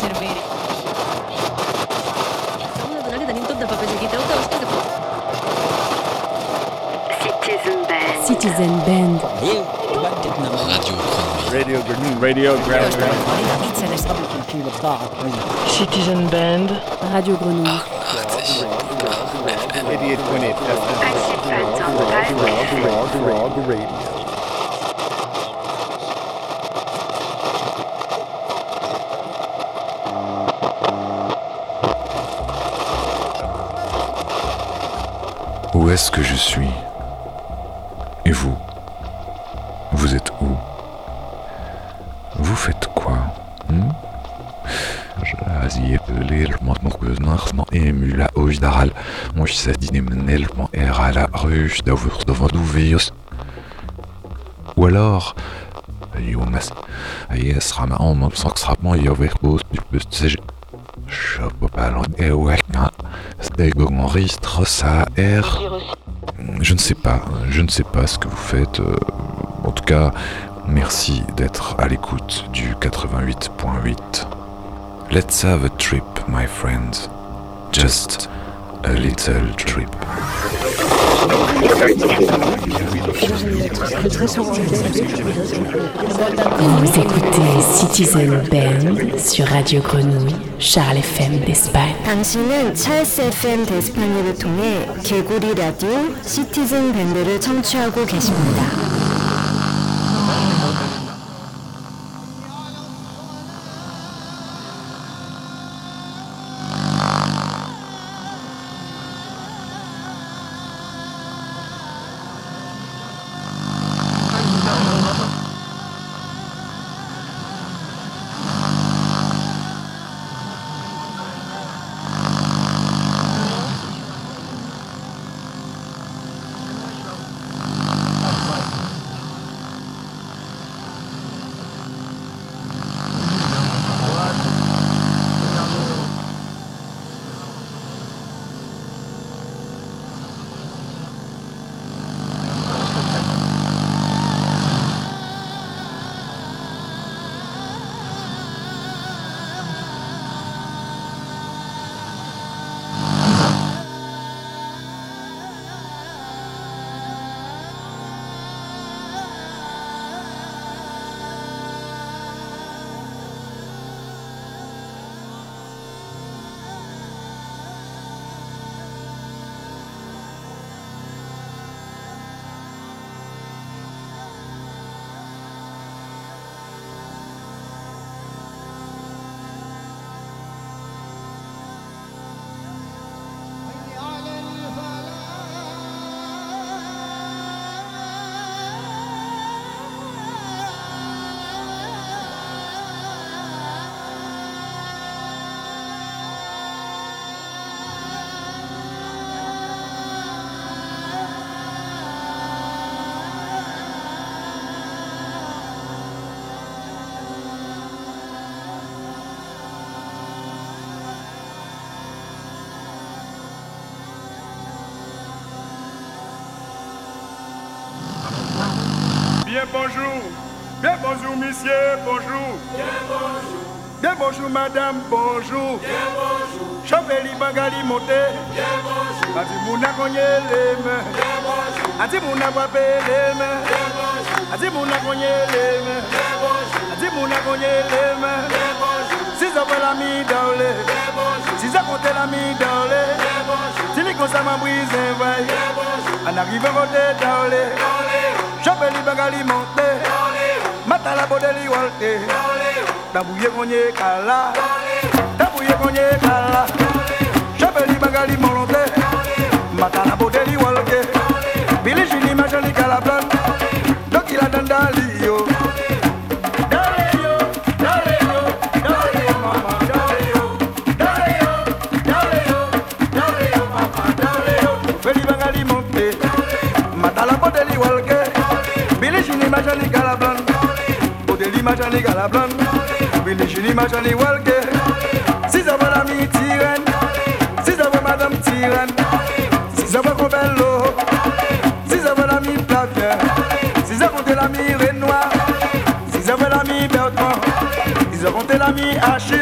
Estamos tot de Citizen Band. Citizen Band. Radio Radio Grenouille. Radio Grenouille. Citizen Band. Radio Grenouille. Idiot est-ce que je suis et vous vous êtes où vous faites quoi hmm Je j'ai appelé le manque de marques non émue la hausse d'arales moi je sais d'y mener le point à la ruche d'avoir devant d'ouvrir ce ou alors il y en a c'est à y est ce rameau m'en sens rappelant il y avait cause du peu s'agir je peux pas l'entraîner ou est hein. ce qu'un c'était comme enregistre sa r je ne sais pas, je ne sais pas ce que vous faites. Euh, en tout cas, merci d'être à l'écoute du 88.8. Let's have a trip, my friend, Just a little trip. Vous écoutez Citizen Band sur Radio Grenouille, Charles FM d'Espagne. 당신은 Charles FM d'Espagne를 통해 개구리 라디오 시티즌 밴드를 청취하고 계십니다. bonjour. Bien bonjour, monsieur, bonjour. Bien bonjour. Bien bonjour, madame, bonjour. Bien bonjour. bagali Bien bonjour. Adi mouna les mains. Bien bonjour. les mains. Bien bonjour. Adi mouna les mains. Bien bonjour. mouna les mains. bonjour. Si ça la mi dans les. bonjour. Si ça compte la mi dans les. bonjour. Si les bonjour. Chopeli bagali monte Mata la bodeli walte Tabuye konye kala Tabuye konye kala Chopeli bagali monte Mata la bodeli walte Bili jini majani kala plan les Johnny Galablan Billy ma Johnny Walker Si ça voit l'ami Tyrène Si ça voit Madame Tyrène Si ça voit Cobello Si ça voit l'ami Plavier Si ça la mi Renoir Si ça voit l'ami Bertrand Si ça la mi Haché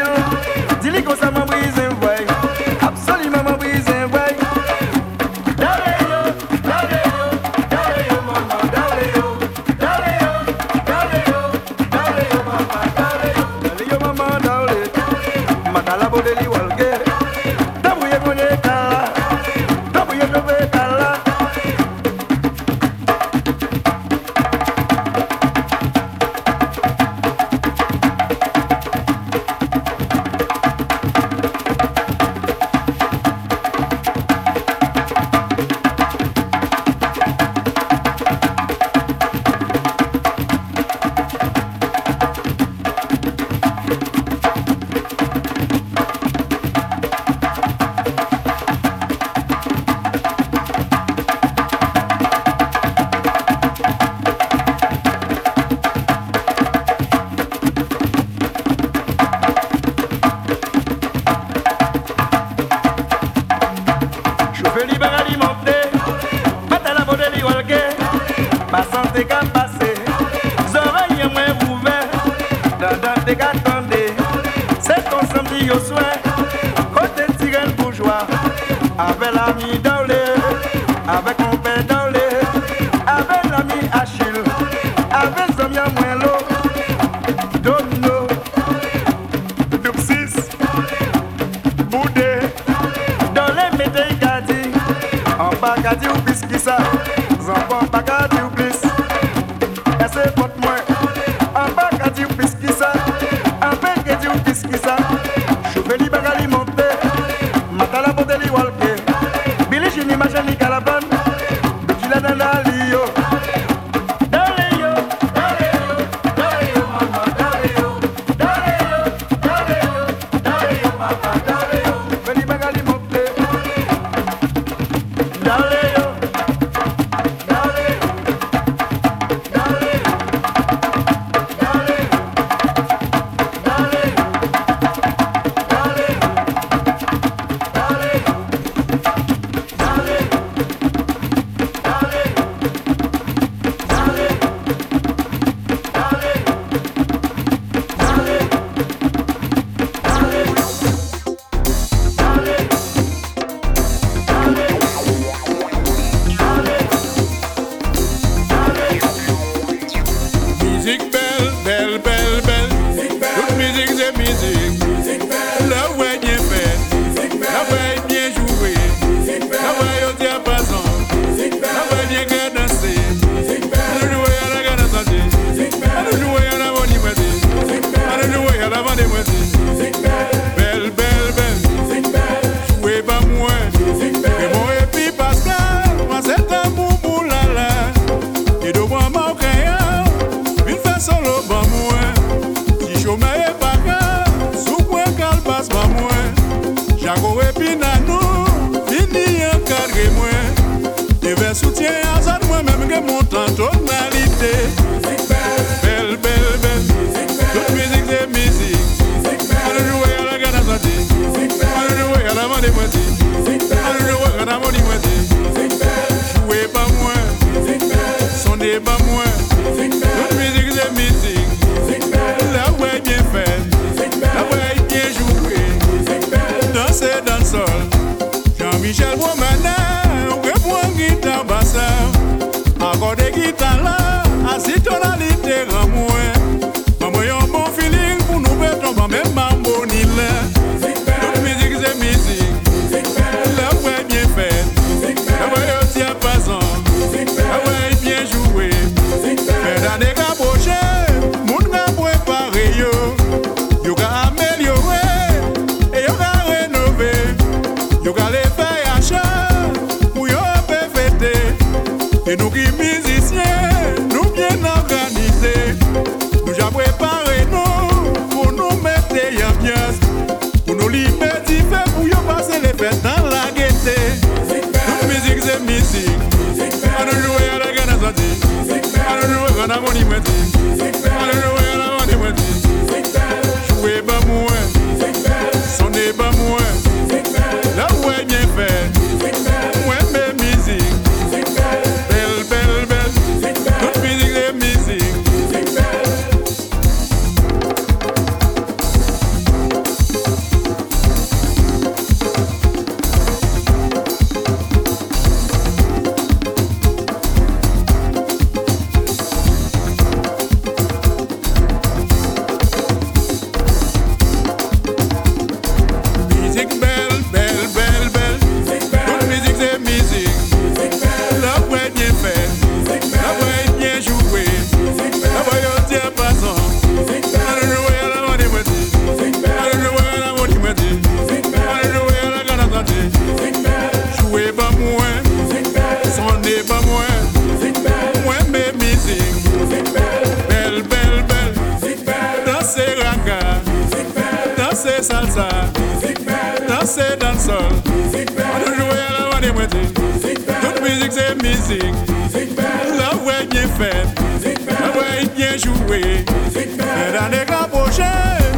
La Là où il est a fait, là où bien y a à Et dans les grands projets,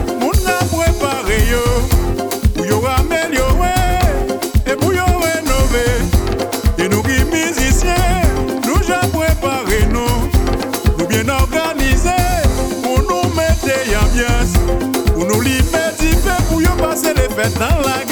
on a préparé Pour améliorer et pour y rénover. Et nous qui musiciens, nous j'ai préparé nous. Nous bien organiser, pour nous mettre en ambiance. Pour nous libérer, pour y passer les fêtes dans la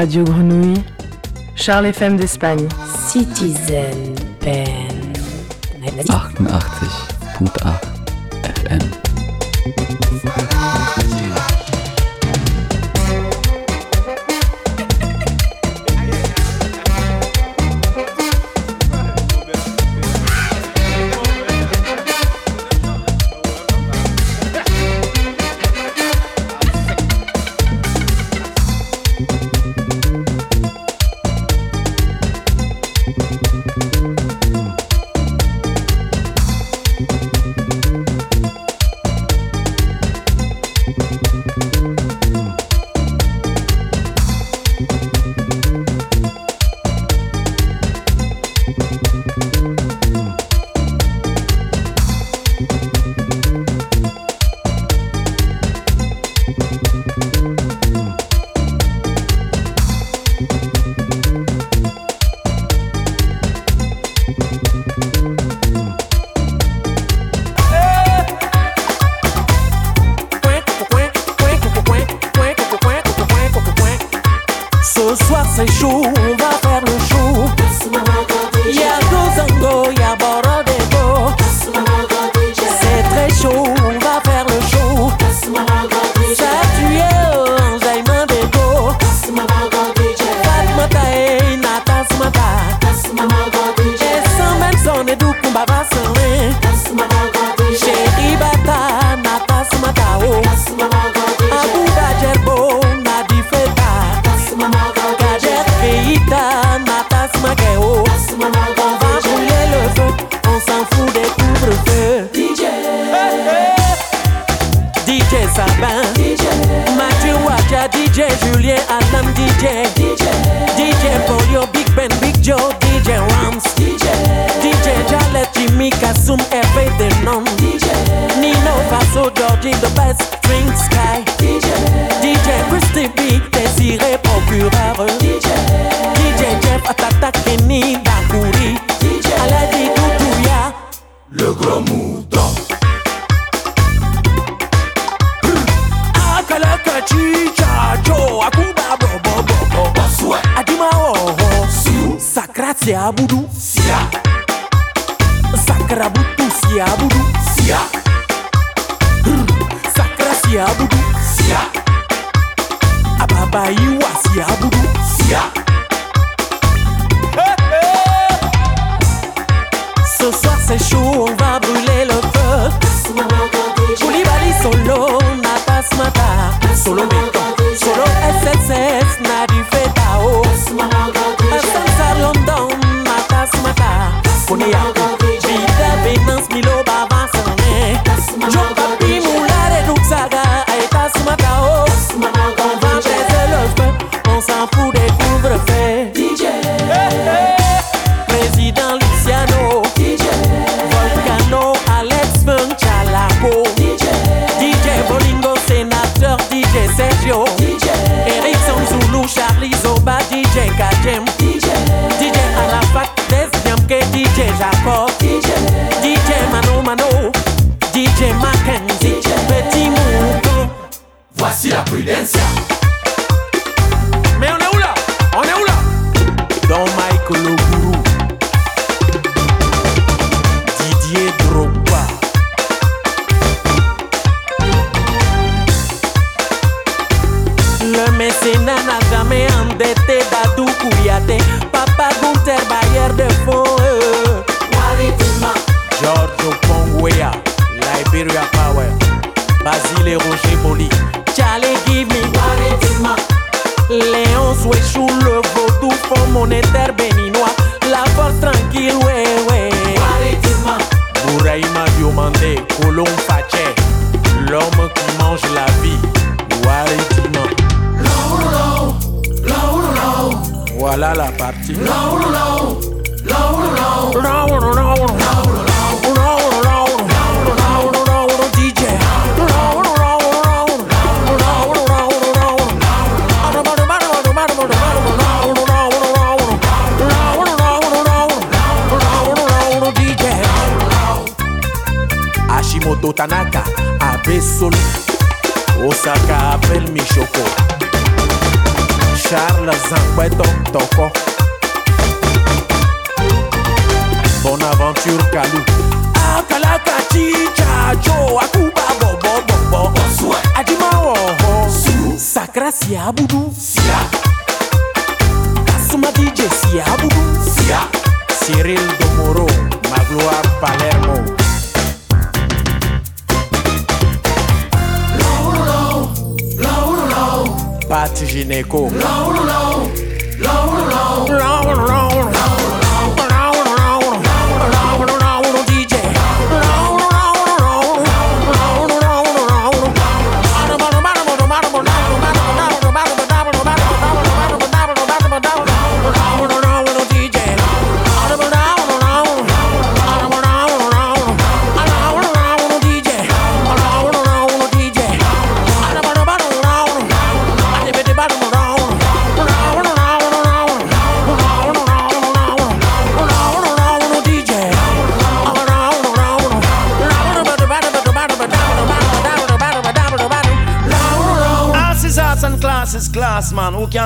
Radio Grenouille, Charles FM d'Espagne. Citizen Ben. 88.8 FM. DJ Sabin, DJ. Mathieu DJ Julien Adam, DJ, DJ, DJ Polio, Big Ben, Big Joe, DJ Rams, DJ, DJ Jalet, Jimmy Kasum, Denon, DJ, Nino Faso, The Best Drink Sky, DJ, DJ Christy B, Désiré Procureur, DJ, DJ Jeff, Atata, Kenny, DJ, Aladi Le Grand Mou. sia boudou sia Sacra boutou sia sia Sacra sia sia Ababa iwa sia Ce soir c'est chaud, on va brûler le feu Koulibaly solo, na mata Solo solo SSS, Yeah. prudência.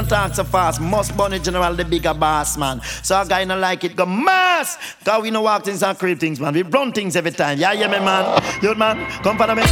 don't talk so fast. Must bunny general, the bigger boss, man. So a guy no like it, go mass. Cause we no walk things and creep things, man. We run things every time. Yeah, yeah, me man. You man, come follow me.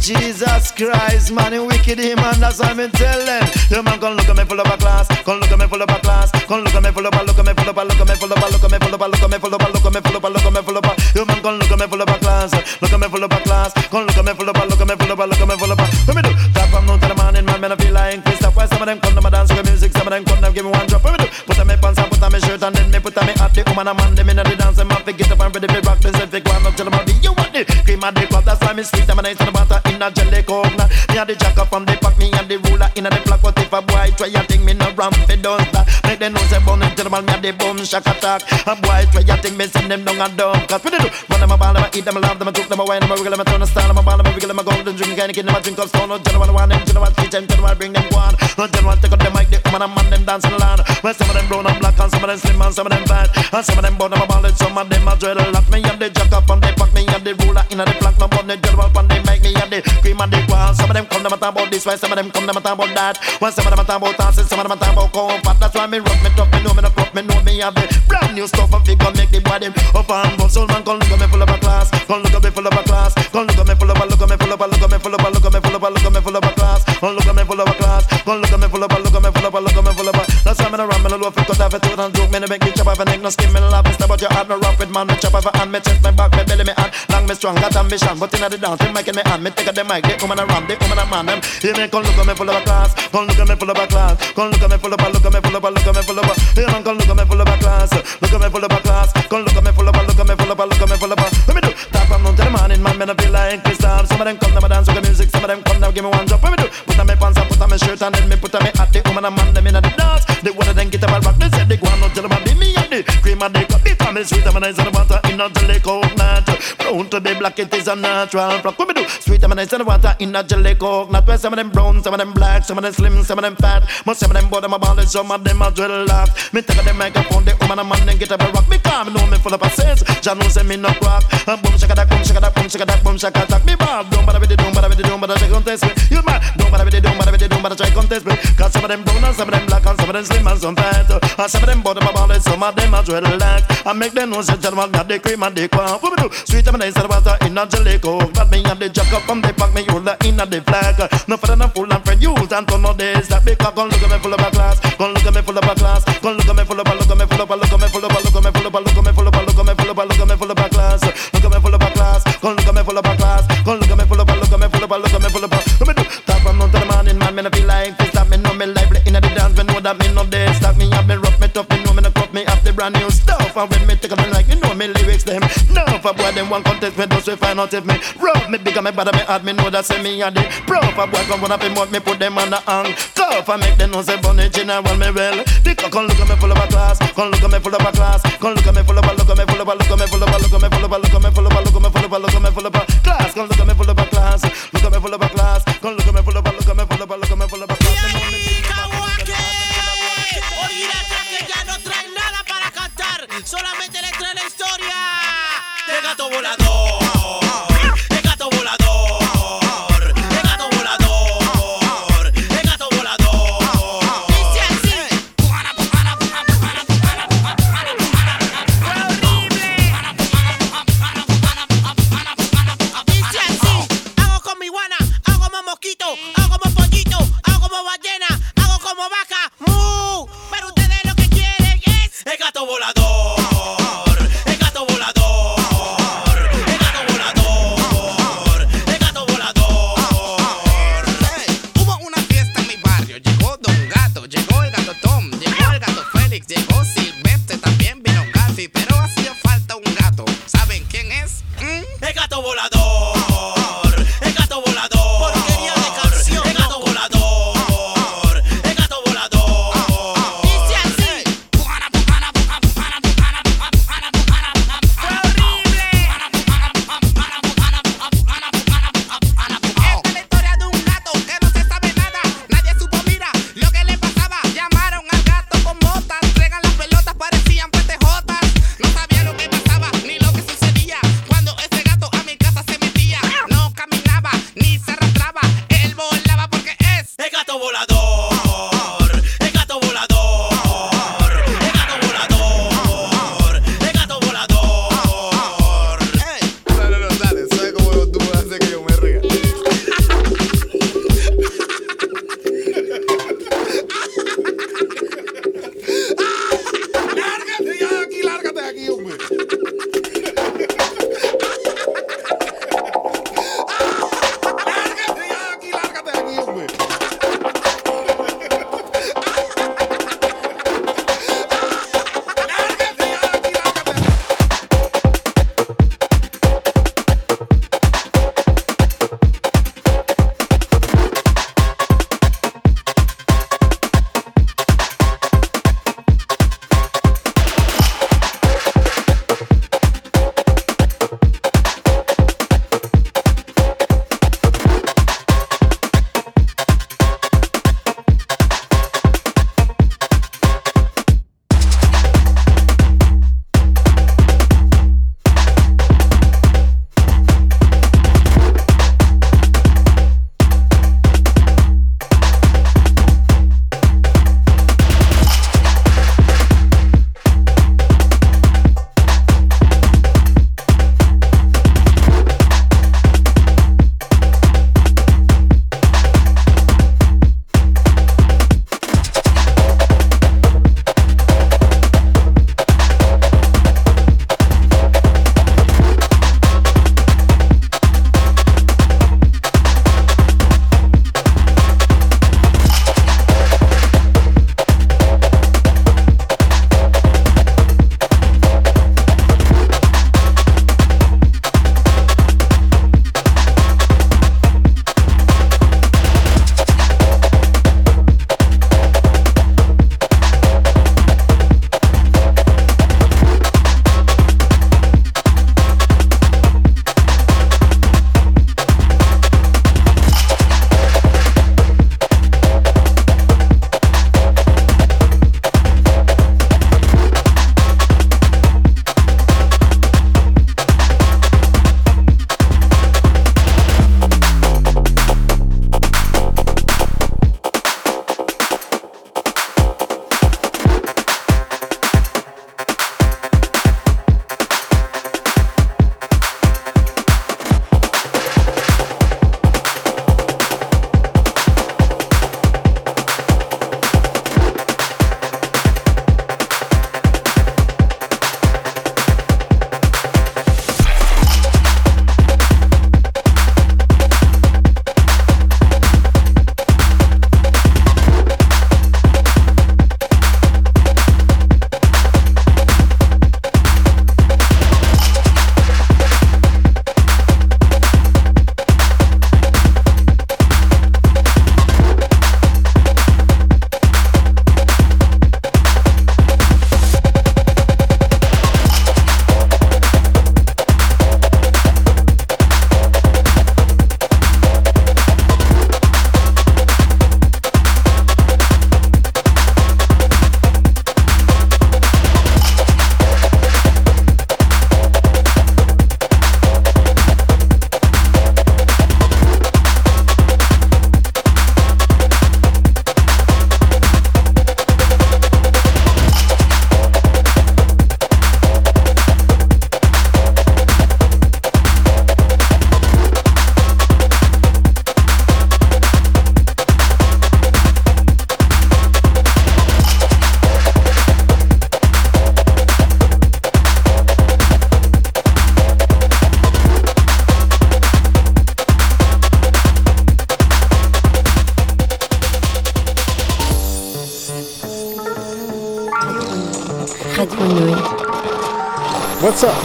Jesus Christ, man, he wicked him, man. That's why me tell them. You man, come look at me full of a class. Come look at me full of a class. Come look at me full of a look at me full of a look at me full of a look at me full of a look at me full of a look at me full of a look at me full of a. You man, come look at me full of a class. Look at me full of a class. Come look at me full of a look at me full of a look at me full of a. Let me do. Top from noon to the morning, man. Man, I feel like Chris why some of them come to my dance with music, some of them come to give me one drop. What me do? Put on me pants and put on me shirt and then me put on me hat. The woman and man them inna the dance, them My feet get up and ready to rock. This if they go and tell them how you want it. Cream and the cup, that's why me sweet. I'm a nice in the water a jelly coconut. Me and the jack up from the pack, me and the ruler inna the block. What if a boy try a thing, me no ramp it does Make them know say bun and tell them me and the boom shock attack. A boy try a thing, me send them down and down. Cause what they do? Run them a ball, them eat them a love, them a cook them a wine, them a wiggle them a turn a style, them a ball, them a wiggle them go. a golden drink, and them a drink up stone. Tell them what I want, them tell them what teach them, tell them I bring them one. And them want to cut the mic, the woman and man them dancing around. Well, some of them brown and black, and some of them slim, and some of them fat, and some of them bottom of ballad, some of them a dreadlock. Me and the jack up and they pack me and the ruler in the black, no one the general and they make me and the cream and the crown. Some of them come them a talk about this, way, some of them come them a talk about that. Well, some of them a talk about dancing, some of them a talk about fat. That's why me rock, me tough, me know me no crop, me know me have the brand new stuff and we gon' make the body up and go. Soul man, come look at me full of a class, come look at me full of a class, come look look at me full of a look at me full of a look at me full of a look at me full of a look at me full of a class. Don't look at me volaba class, Don't look at me volaba, look at me volaba, look at me volaba. La sábana rama love low, 'cause I've off, it and do. Me no make me chop off a neck, no skin, me no love. It's but your heart, no rock with man. Me chop off a hand, me chest, my back, me belly, me hand. Long, me strong, got ambition. But inna the dance, me mic in me hand. Me take a the mic, the woman a ram, the woman a man. Them, hear me come look at me full of a class. Come look at me full of a class. Come look at me full of a, look at me full of a, look at me full of a. Hear me come look at me full of a class. Look at me full of a class. Come look at me full of a, look at me full of a, look at me full of a. Let me do. Top from noon to the morning, man. Me no feel like this Some of them come, them a dance with the music. Some of them come, now give me one drop. Let me do. Put on me pants, I put on me shirt, and then me put on me hat. The woman a man, them inna the dance. The water then get them all back. They say they go on until them be me and the cream of the cup. The family sweet them and I said water in a jelly coconut. Brown to the black, it is a natural flock. What me do? Sweet them and I said water in a jelly coconut. where some of them brown, some of them black, some of them slim, some of them fat. Most some of them bottom about is some of them are dreadlock. Me take a the microphone, the woman and man, then get up a rock. Me Come, know me full of a sense. John knows me no rock. And boom, shaka that, boom, shaka that, boom, shaka that, boom, shaka that. Me bad, don't bother with it, don't bother with it, don't bother to contest me. You mad, don't bother with it, don't bother with it, don't bother to contest me. Cause some of them brown and some of them black and some of them slim and some fat set. And some of them bought up a ball some of them a dreadlock. I make them know say gentleman got the cream and the crop. What we do? Sweet and nice and water in a jelly coke. That me and the jack up from the pack me hold in a the flag. No for no fool and friend use and turn on this. That big cock gon' look at me full of a class. Gon' look at me full of a class. Gon' look at me full of a look at me full of a look at me full of a look at me full of a look at me full of a look at me full of a look at me full of a class. Look at me full of a class. Gon' look at me full of a class. Gon' look at me full of a look at me full of a look at me full of a. at me do. Top from none to the man Look at me full like dance, me know that me no day stock. Me have me rough, me tough, me know me no cut, me have the brand new stuff. And when me take a me like, you know me lyrics them. Now for boy, them one contest, me just we find out if me rough, me bigger, me better, me hard, me know that say me a the pro. proper boy. Come wanna be more me put them on the hang. Cuff and make them know say bunny general me well. The come look at me full of a class, come look at me full of a class, come look at me full of a look at me full of a look at me full of a look at me full of a look at me full of a look at me full of a look at me full of a class, come look at me full of a class, look at me full of a class, come look at me full of a look at me full of a look at me full of a class. gato volador.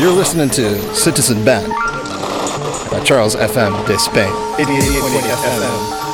You're listening to Citizen Ben by Charles FM de Spain. 88.8 FM.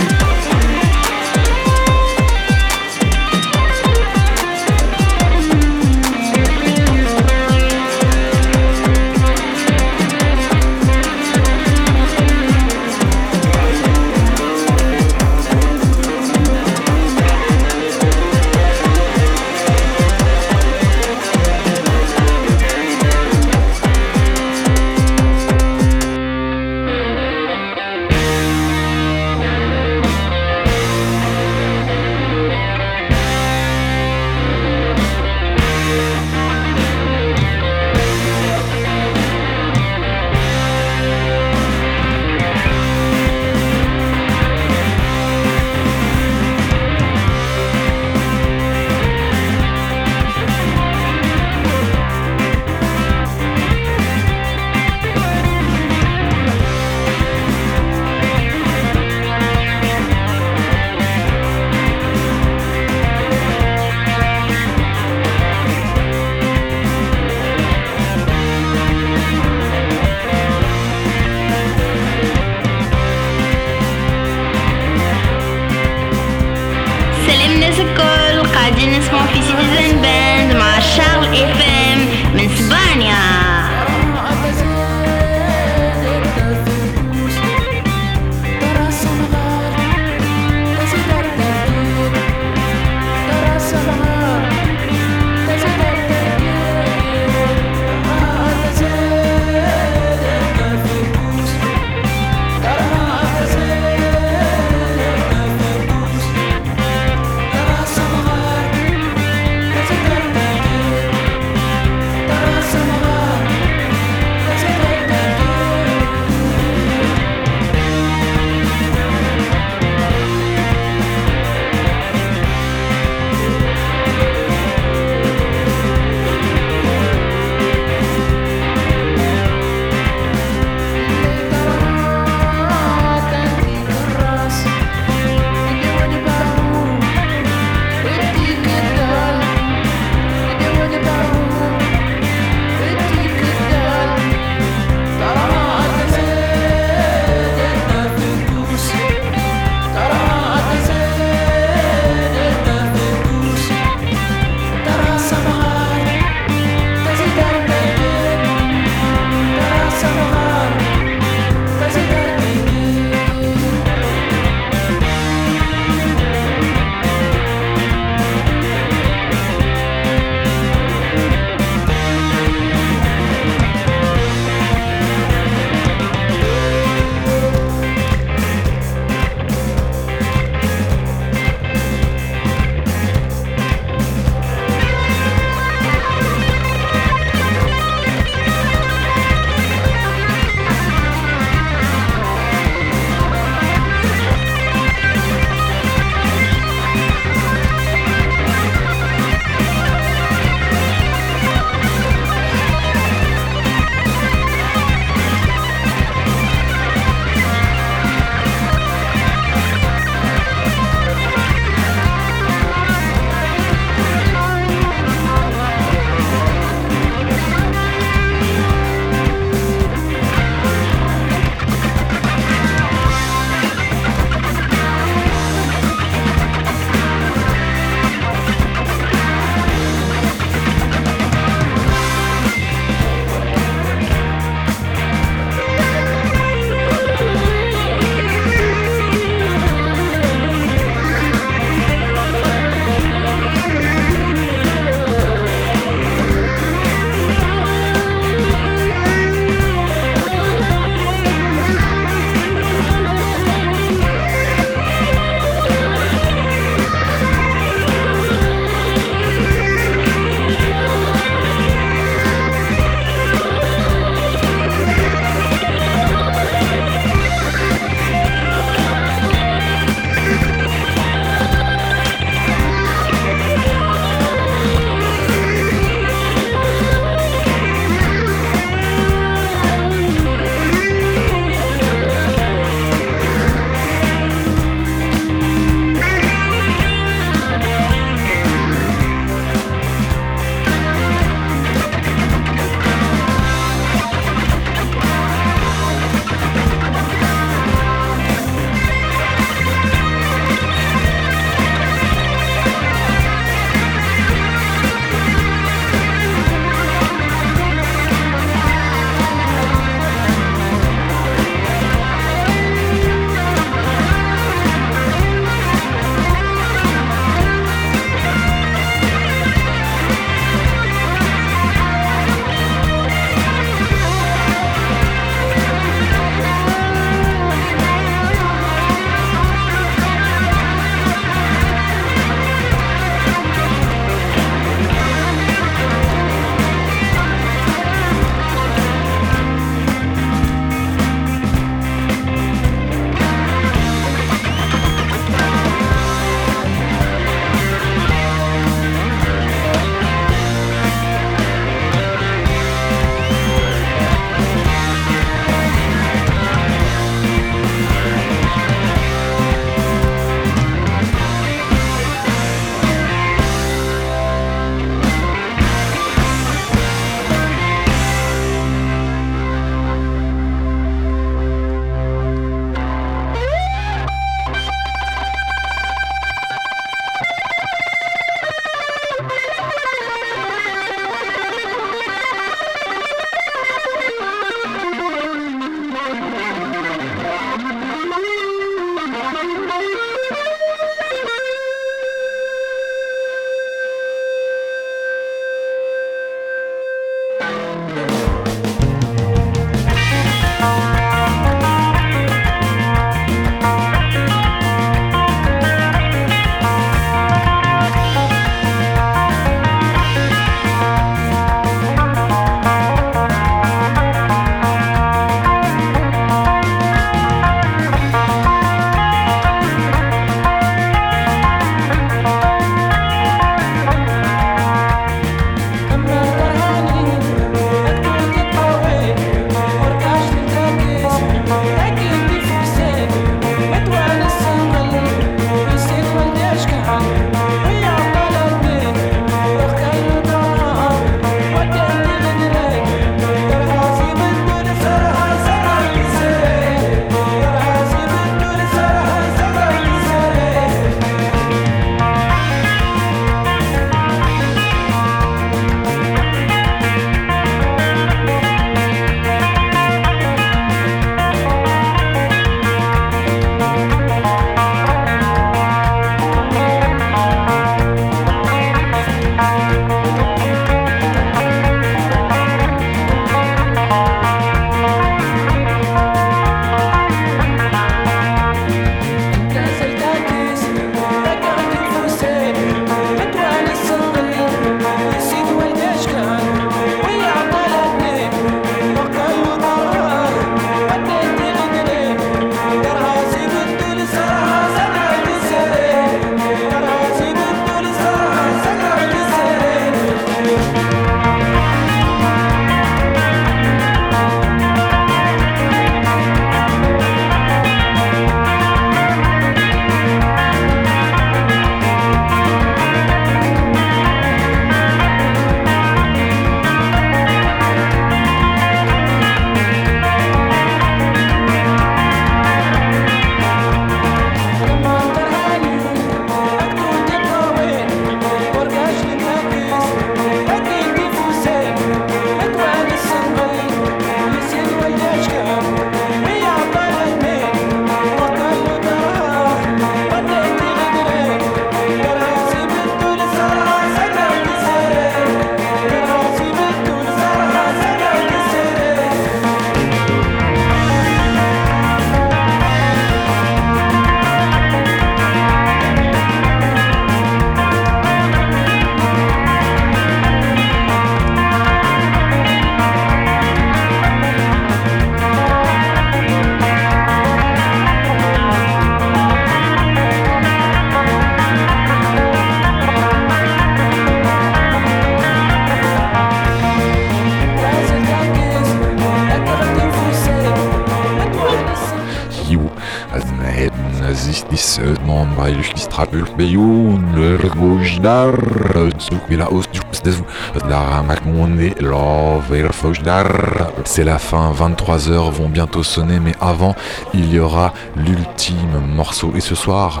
C'est la fin, 23 h vont bientôt sonner, mais avant, il y aura l'ultime morceau. Et ce soir,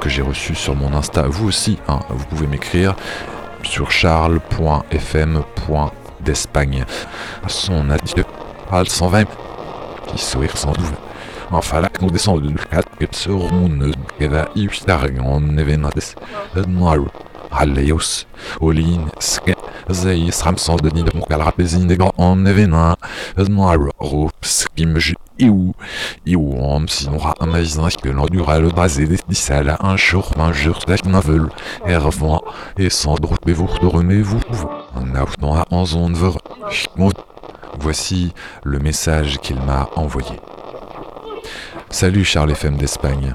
que j'ai reçu sur mon Insta, vous aussi, hein, vous pouvez m'écrire sur charles.fm.d'espagne. Son adieu, 120, qui sourire sans doute. Enfin là, nous descend de 4 Admiral. Alleios, Olin, Sk, Zeis, Ramsand, Denis, Moncal, Rapézine, Grand, En, Evena, Admiral, Rops, Kimj, Iou, Iou, Om, Sinora, Amazin, que l'endural, Brasé, Dissal, un jour, un jour, Tac, Navel, Ervan, et Sandro, Pévour, Dormez-vous, un affront à Anzon, Ver, Voici le message qu'il m'a envoyé. Salut Charles FM d'Espagne.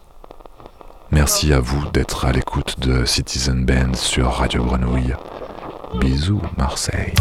Merci à vous d'être à l'écoute de Citizen Band sur Radio Grenouille. Bisous Marseille.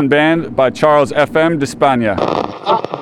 Medicine Band by Charles F.M. de